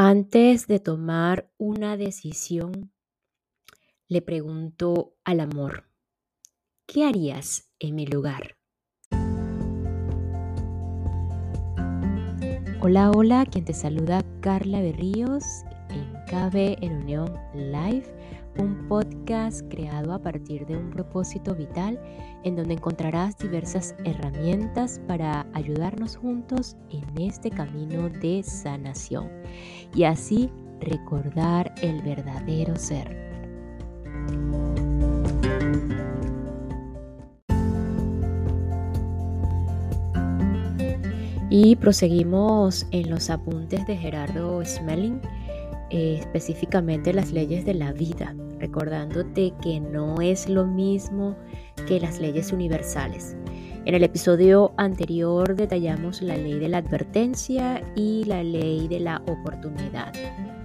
Antes de tomar una decisión, le pregunto al amor, ¿qué harías en mi lugar? Hola, hola, quien te saluda Carla Berríos KB en Unión Live, un podcast creado a partir de un propósito vital en donde encontrarás diversas herramientas para ayudarnos juntos en este camino de sanación y así recordar el verdadero ser. Y proseguimos en los apuntes de Gerardo Smelling, eh, específicamente las leyes de la vida, recordándote que no es lo mismo que las leyes universales. En el episodio anterior detallamos la ley de la advertencia y la ley de la oportunidad.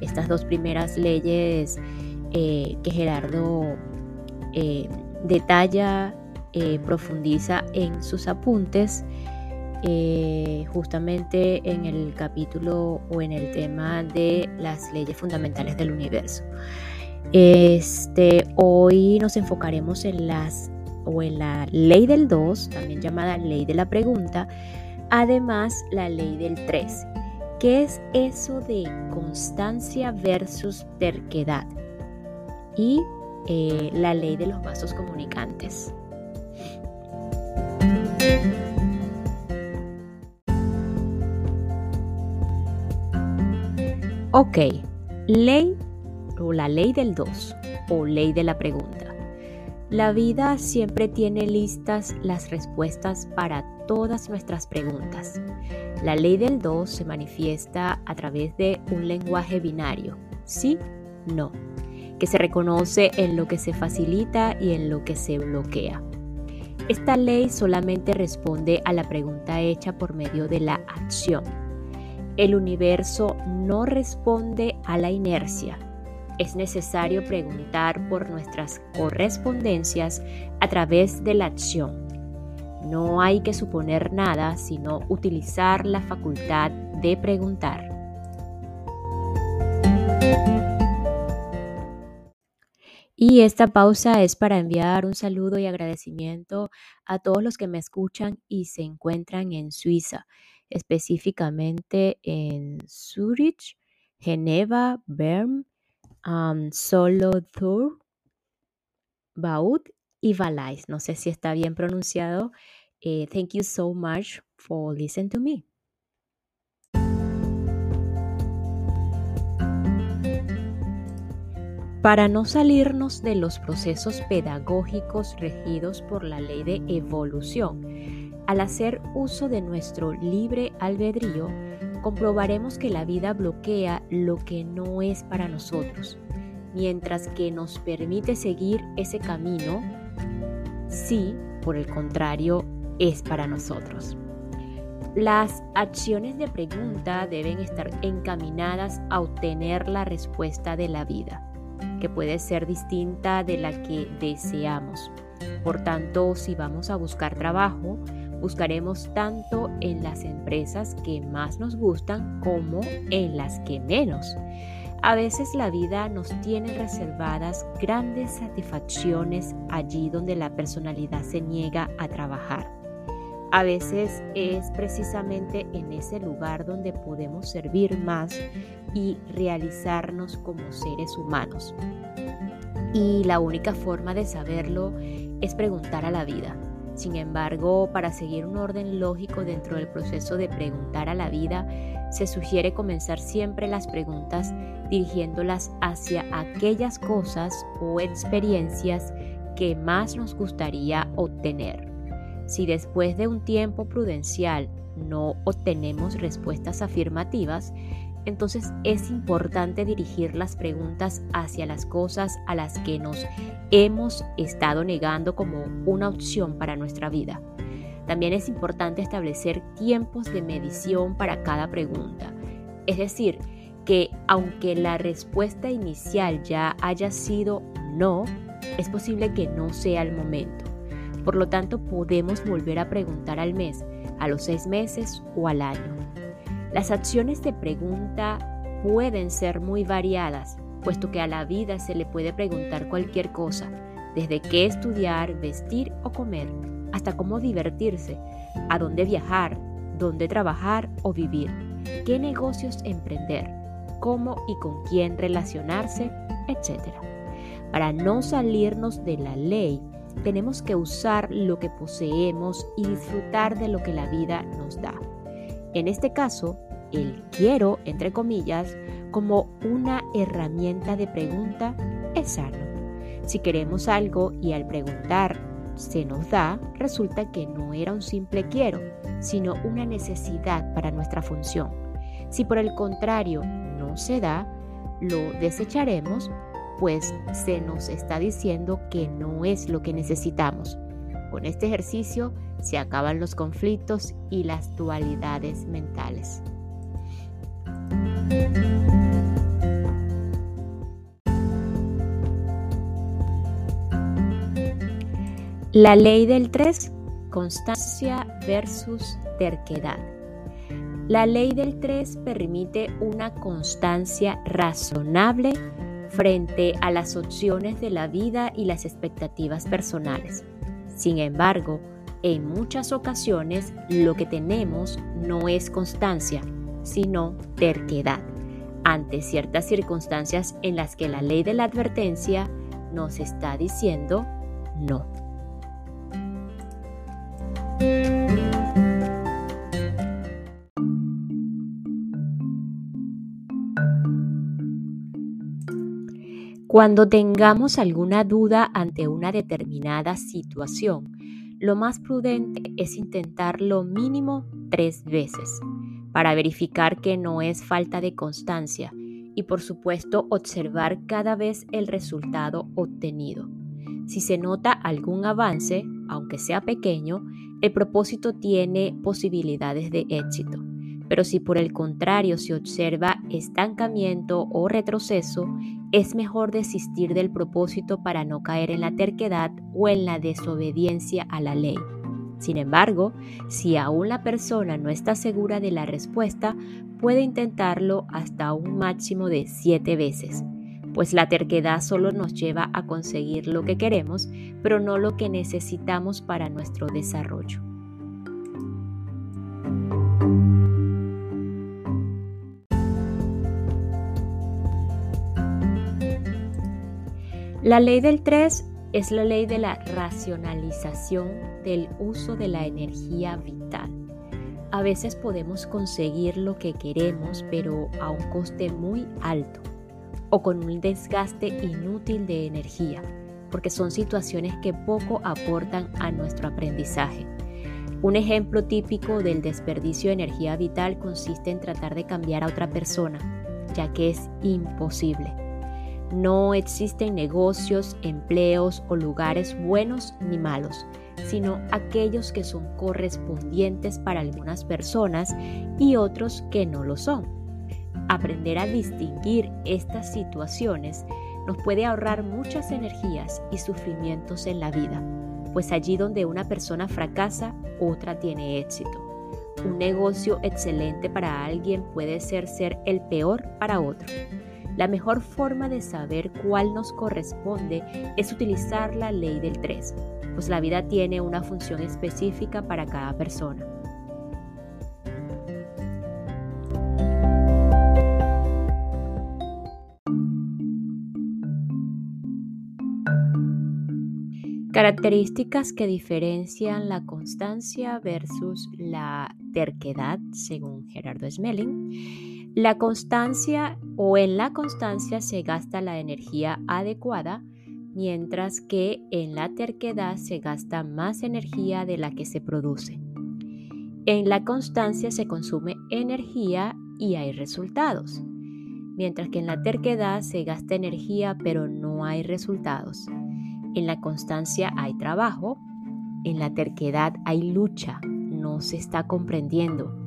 Estas dos primeras leyes eh, que Gerardo eh, detalla, profundiza en sus apuntes, eh, justamente en el capítulo o en el tema de las leyes fundamentales del universo. Este, hoy nos enfocaremos en las o en la ley del 2, también llamada ley de la pregunta, además la ley del 3. ¿Qué es eso de constancia versus terquedad? Y eh, la ley de los vasos comunicantes. Ok, ley o la ley del 2 o ley de la pregunta. La vida siempre tiene listas las respuestas para todas nuestras preguntas. La ley del 2 se manifiesta a través de un lenguaje binario, sí, no, que se reconoce en lo que se facilita y en lo que se bloquea. Esta ley solamente responde a la pregunta hecha por medio de la acción el universo no responde a la inercia. Es necesario preguntar por nuestras correspondencias a través de la acción. No hay que suponer nada, sino utilizar la facultad de preguntar. Y esta pausa es para enviar un saludo y agradecimiento a todos los que me escuchan y se encuentran en Suiza específicamente en Zurich, Geneva, Bern, um, Solothurn, Baud y Valais. No sé si está bien pronunciado. Eh, thank you so much for listening to me. Para no salirnos de los procesos pedagógicos regidos por la ley de evolución, al hacer uso de nuestro libre albedrío, comprobaremos que la vida bloquea lo que no es para nosotros, mientras que nos permite seguir ese camino, sí, por el contrario, es para nosotros. Las acciones de pregunta deben estar encaminadas a obtener la respuesta de la vida, que puede ser distinta de la que deseamos. Por tanto, si vamos a buscar trabajo, Buscaremos tanto en las empresas que más nos gustan como en las que menos. A veces la vida nos tiene reservadas grandes satisfacciones allí donde la personalidad se niega a trabajar. A veces es precisamente en ese lugar donde podemos servir más y realizarnos como seres humanos. Y la única forma de saberlo es preguntar a la vida. Sin embargo, para seguir un orden lógico dentro del proceso de preguntar a la vida, se sugiere comenzar siempre las preguntas dirigiéndolas hacia aquellas cosas o experiencias que más nos gustaría obtener. Si después de un tiempo prudencial no obtenemos respuestas afirmativas, entonces es importante dirigir las preguntas hacia las cosas a las que nos hemos estado negando como una opción para nuestra vida. También es importante establecer tiempos de medición para cada pregunta. Es decir, que aunque la respuesta inicial ya haya sido no, es posible que no sea el momento. Por lo tanto, podemos volver a preguntar al mes, a los seis meses o al año. Las acciones de pregunta pueden ser muy variadas, puesto que a la vida se le puede preguntar cualquier cosa, desde qué estudiar, vestir o comer, hasta cómo divertirse, a dónde viajar, dónde trabajar o vivir, qué negocios emprender, cómo y con quién relacionarse, etc. Para no salirnos de la ley, tenemos que usar lo que poseemos y disfrutar de lo que la vida nos da. En este caso, el quiero, entre comillas, como una herramienta de pregunta es sano. Si queremos algo y al preguntar se nos da, resulta que no era un simple quiero, sino una necesidad para nuestra función. Si por el contrario no se da, lo desecharemos, pues se nos está diciendo que no es lo que necesitamos. Con este ejercicio se acaban los conflictos y las dualidades mentales. La ley del 3, constancia versus terquedad. La ley del 3 permite una constancia razonable frente a las opciones de la vida y las expectativas personales. Sin embargo, en muchas ocasiones lo que tenemos no es constancia, sino terquedad ante ciertas circunstancias en las que la ley de la advertencia nos está diciendo no. Cuando tengamos alguna duda ante una determinada situación, lo más prudente es intentar lo mínimo tres veces para verificar que no es falta de constancia y por supuesto observar cada vez el resultado obtenido. Si se nota algún avance, aunque sea pequeño, el propósito tiene posibilidades de éxito. Pero si por el contrario se observa estancamiento o retroceso, es mejor desistir del propósito para no caer en la terquedad o en la desobediencia a la ley. Sin embargo, si aún la persona no está segura de la respuesta, puede intentarlo hasta un máximo de siete veces, pues la terquedad solo nos lleva a conseguir lo que queremos, pero no lo que necesitamos para nuestro desarrollo. La ley del 3 es la ley de la racionalización del uso de la energía vital. A veces podemos conseguir lo que queremos, pero a un coste muy alto o con un desgaste inútil de energía, porque son situaciones que poco aportan a nuestro aprendizaje. Un ejemplo típico del desperdicio de energía vital consiste en tratar de cambiar a otra persona, ya que es imposible. No existen negocios, empleos o lugares buenos ni malos, sino aquellos que son correspondientes para algunas personas y otros que no lo son. Aprender a distinguir estas situaciones nos puede ahorrar muchas energías y sufrimientos en la vida, pues allí donde una persona fracasa, otra tiene éxito. Un negocio excelente para alguien puede ser ser el peor para otro. La mejor forma de saber cuál nos corresponde es utilizar la ley del 3, pues la vida tiene una función específica para cada persona. Características que diferencian la constancia versus la terquedad, según Gerardo Smelling. La constancia o en la constancia se gasta la energía adecuada, mientras que en la terquedad se gasta más energía de la que se produce. En la constancia se consume energía y hay resultados, mientras que en la terquedad se gasta energía pero no hay resultados. En la constancia hay trabajo, en la terquedad hay lucha, no se está comprendiendo.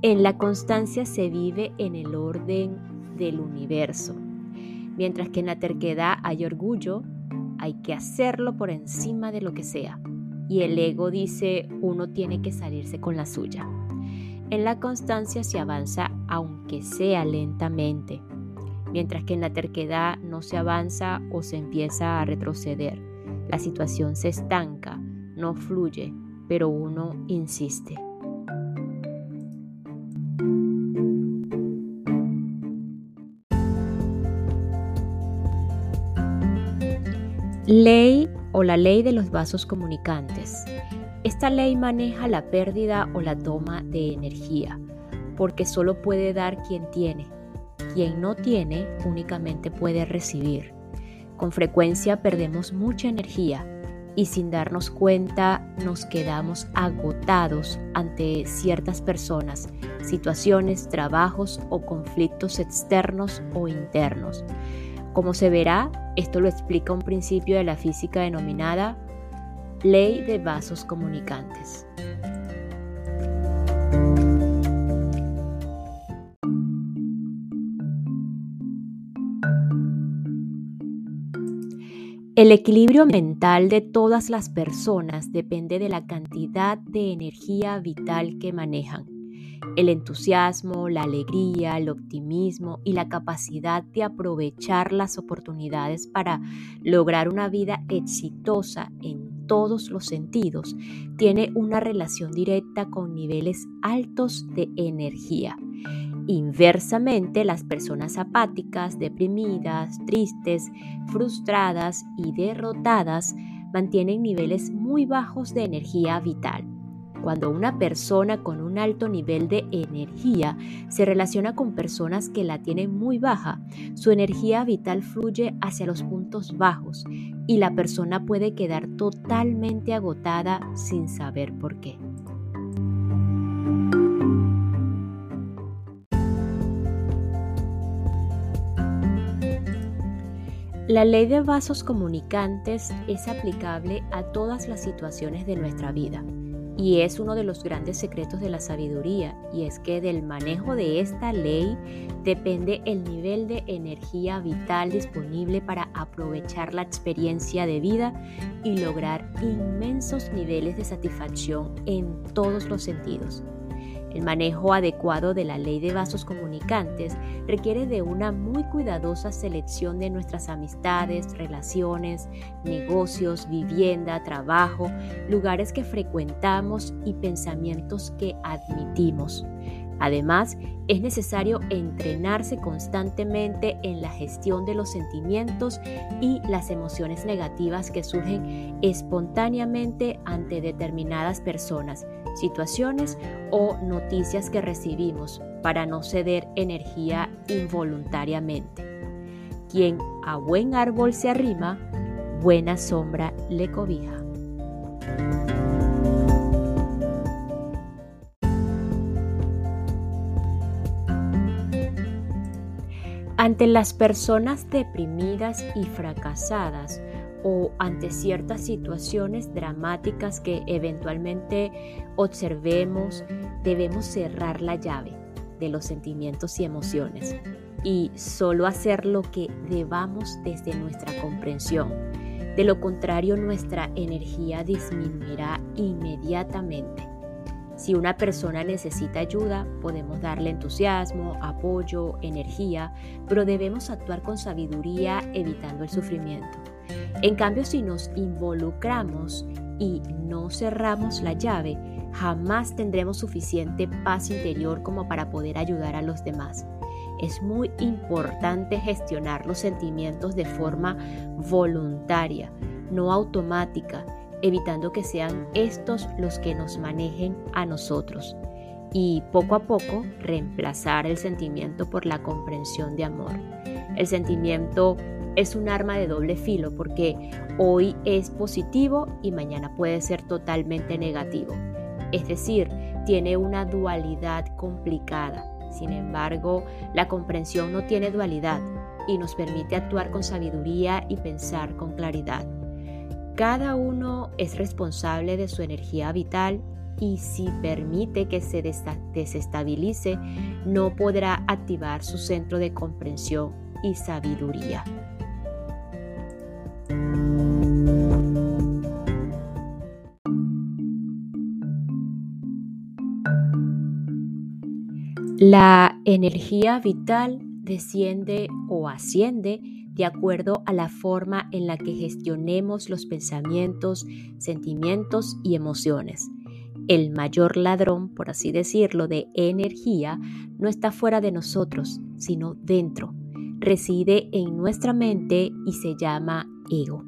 En la constancia se vive en el orden del universo, mientras que en la terquedad hay orgullo, hay que hacerlo por encima de lo que sea. Y el ego dice uno tiene que salirse con la suya. En la constancia se avanza aunque sea lentamente, mientras que en la terquedad no se avanza o se empieza a retroceder. La situación se estanca, no fluye, pero uno insiste. Ley o la ley de los vasos comunicantes. Esta ley maneja la pérdida o la toma de energía, porque solo puede dar quien tiene. Quien no tiene únicamente puede recibir. Con frecuencia perdemos mucha energía y sin darnos cuenta nos quedamos agotados ante ciertas personas, situaciones, trabajos o conflictos externos o internos. Como se verá, esto lo explica un principio de la física denominada ley de vasos comunicantes. El equilibrio mental de todas las personas depende de la cantidad de energía vital que manejan el entusiasmo, la alegría, el optimismo y la capacidad de aprovechar las oportunidades para lograr una vida exitosa en todos los sentidos tiene una relación directa con niveles altos de energía. Inversamente, las personas apáticas, deprimidas, tristes, frustradas y derrotadas mantienen niveles muy bajos de energía vital. Cuando una persona con un alto nivel de energía se relaciona con personas que la tienen muy baja, su energía vital fluye hacia los puntos bajos y la persona puede quedar totalmente agotada sin saber por qué. La ley de vasos comunicantes es aplicable a todas las situaciones de nuestra vida y es uno de los grandes secretos de la sabiduría, y es que del manejo de esta ley depende el nivel de energía vital disponible para aprovechar la experiencia de vida y lograr inmensos niveles de satisfacción en todos los sentidos. El manejo adecuado de la ley de vasos comunicantes requiere de una muy cuidadosa selección de nuestras amistades, relaciones, negocios, vivienda, trabajo, lugares que frecuentamos y pensamientos que admitimos. Además, es necesario entrenarse constantemente en la gestión de los sentimientos y las emociones negativas que surgen espontáneamente ante determinadas personas, situaciones o noticias que recibimos para no ceder energía involuntariamente. Quien a buen árbol se arrima, buena sombra le cobija. Ante las personas deprimidas y fracasadas o ante ciertas situaciones dramáticas que eventualmente observemos, debemos cerrar la llave de los sentimientos y emociones y solo hacer lo que debamos desde nuestra comprensión. De lo contrario, nuestra energía disminuirá inmediatamente. Si una persona necesita ayuda, podemos darle entusiasmo, apoyo, energía, pero debemos actuar con sabiduría evitando el sufrimiento. En cambio, si nos involucramos y no cerramos la llave, jamás tendremos suficiente paz interior como para poder ayudar a los demás. Es muy importante gestionar los sentimientos de forma voluntaria, no automática, evitando que sean estos los que nos manejen a nosotros y poco a poco reemplazar el sentimiento por la comprensión de amor. El sentimiento es un arma de doble filo porque hoy es positivo y mañana puede ser totalmente negativo. Es decir, tiene una dualidad complicada. Sin embargo, la comprensión no tiene dualidad y nos permite actuar con sabiduría y pensar con claridad. Cada uno es responsable de su energía vital y si permite que se desestabilice, no podrá activar su centro de comprensión y sabiduría. La energía vital desciende o asciende de acuerdo a la forma en la que gestionemos los pensamientos, sentimientos y emociones. El mayor ladrón, por así decirlo, de energía no está fuera de nosotros, sino dentro. Reside en nuestra mente y se llama ego.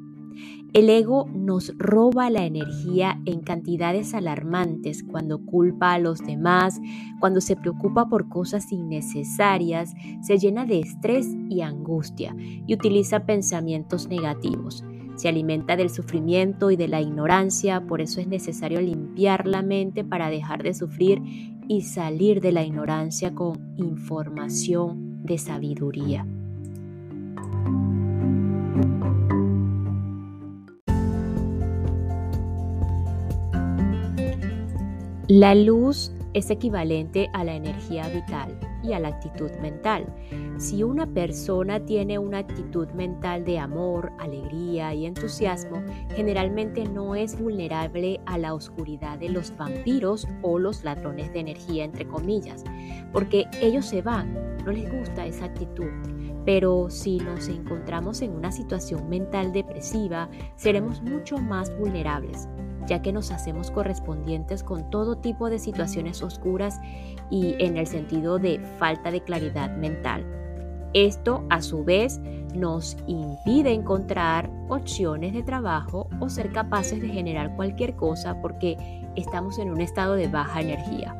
El ego nos roba la energía en cantidades alarmantes cuando culpa a los demás, cuando se preocupa por cosas innecesarias, se llena de estrés y angustia y utiliza pensamientos negativos. Se alimenta del sufrimiento y de la ignorancia, por eso es necesario limpiar la mente para dejar de sufrir y salir de la ignorancia con información de sabiduría. La luz es equivalente a la energía vital y a la actitud mental. Si una persona tiene una actitud mental de amor, alegría y entusiasmo, generalmente no es vulnerable a la oscuridad de los vampiros o los ladrones de energía, entre comillas, porque ellos se van, no les gusta esa actitud. Pero si nos encontramos en una situación mental depresiva, seremos mucho más vulnerables ya que nos hacemos correspondientes con todo tipo de situaciones oscuras y en el sentido de falta de claridad mental. Esto a su vez nos impide encontrar opciones de trabajo o ser capaces de generar cualquier cosa porque estamos en un estado de baja energía.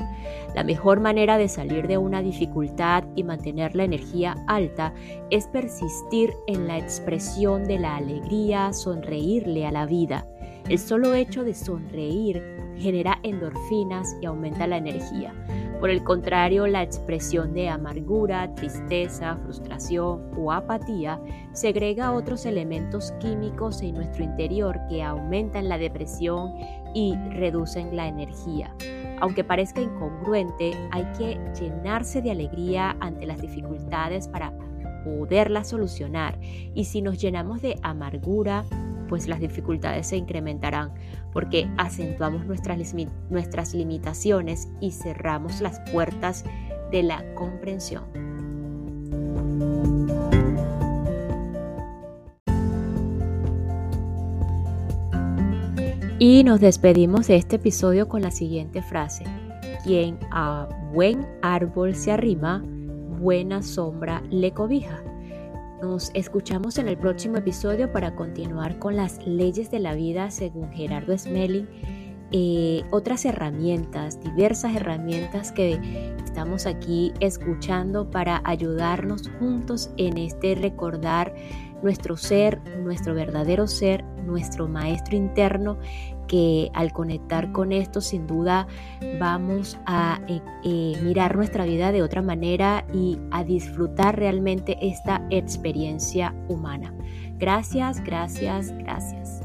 La mejor manera de salir de una dificultad y mantener la energía alta es persistir en la expresión de la alegría, sonreírle a la vida el solo hecho de sonreír genera endorfinas y aumenta la energía. Por el contrario, la expresión de amargura, tristeza, frustración o apatía segrega otros elementos químicos en nuestro interior que aumentan la depresión y reducen la energía. Aunque parezca incongruente, hay que llenarse de alegría ante las dificultades para poderlas solucionar. Y si nos llenamos de amargura, pues las dificultades se incrementarán porque acentuamos nuestras, nuestras limitaciones y cerramos las puertas de la comprensión. Y nos despedimos de este episodio con la siguiente frase. Quien a buen árbol se arrima, buena sombra le cobija. Nos escuchamos en el próximo episodio para continuar con las leyes de la vida según Gerardo Smelling. Eh, otras herramientas, diversas herramientas que estamos aquí escuchando para ayudarnos juntos en este recordar nuestro ser, nuestro verdadero ser, nuestro maestro interno que al conectar con esto sin duda vamos a eh, eh, mirar nuestra vida de otra manera y a disfrutar realmente esta experiencia humana. Gracias, gracias, gracias.